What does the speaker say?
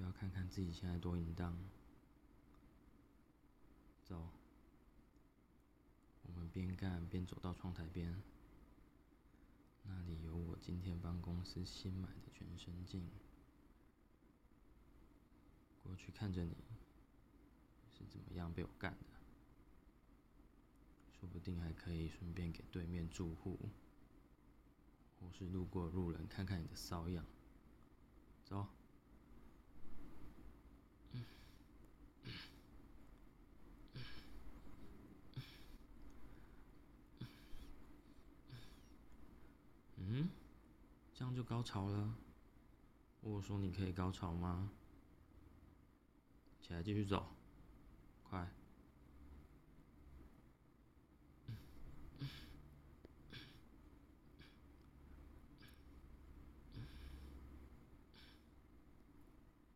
要看看自己现在多淫荡。走，我们边干边走到窗台边，那里有我今天帮公司新买的全身镜。过去看着你是怎么样被我干的，说不定还可以顺便给对面住户或是路过路人看看你的骚样。走。嗯，这样就高潮了？我说你可以高潮吗？起来继续走，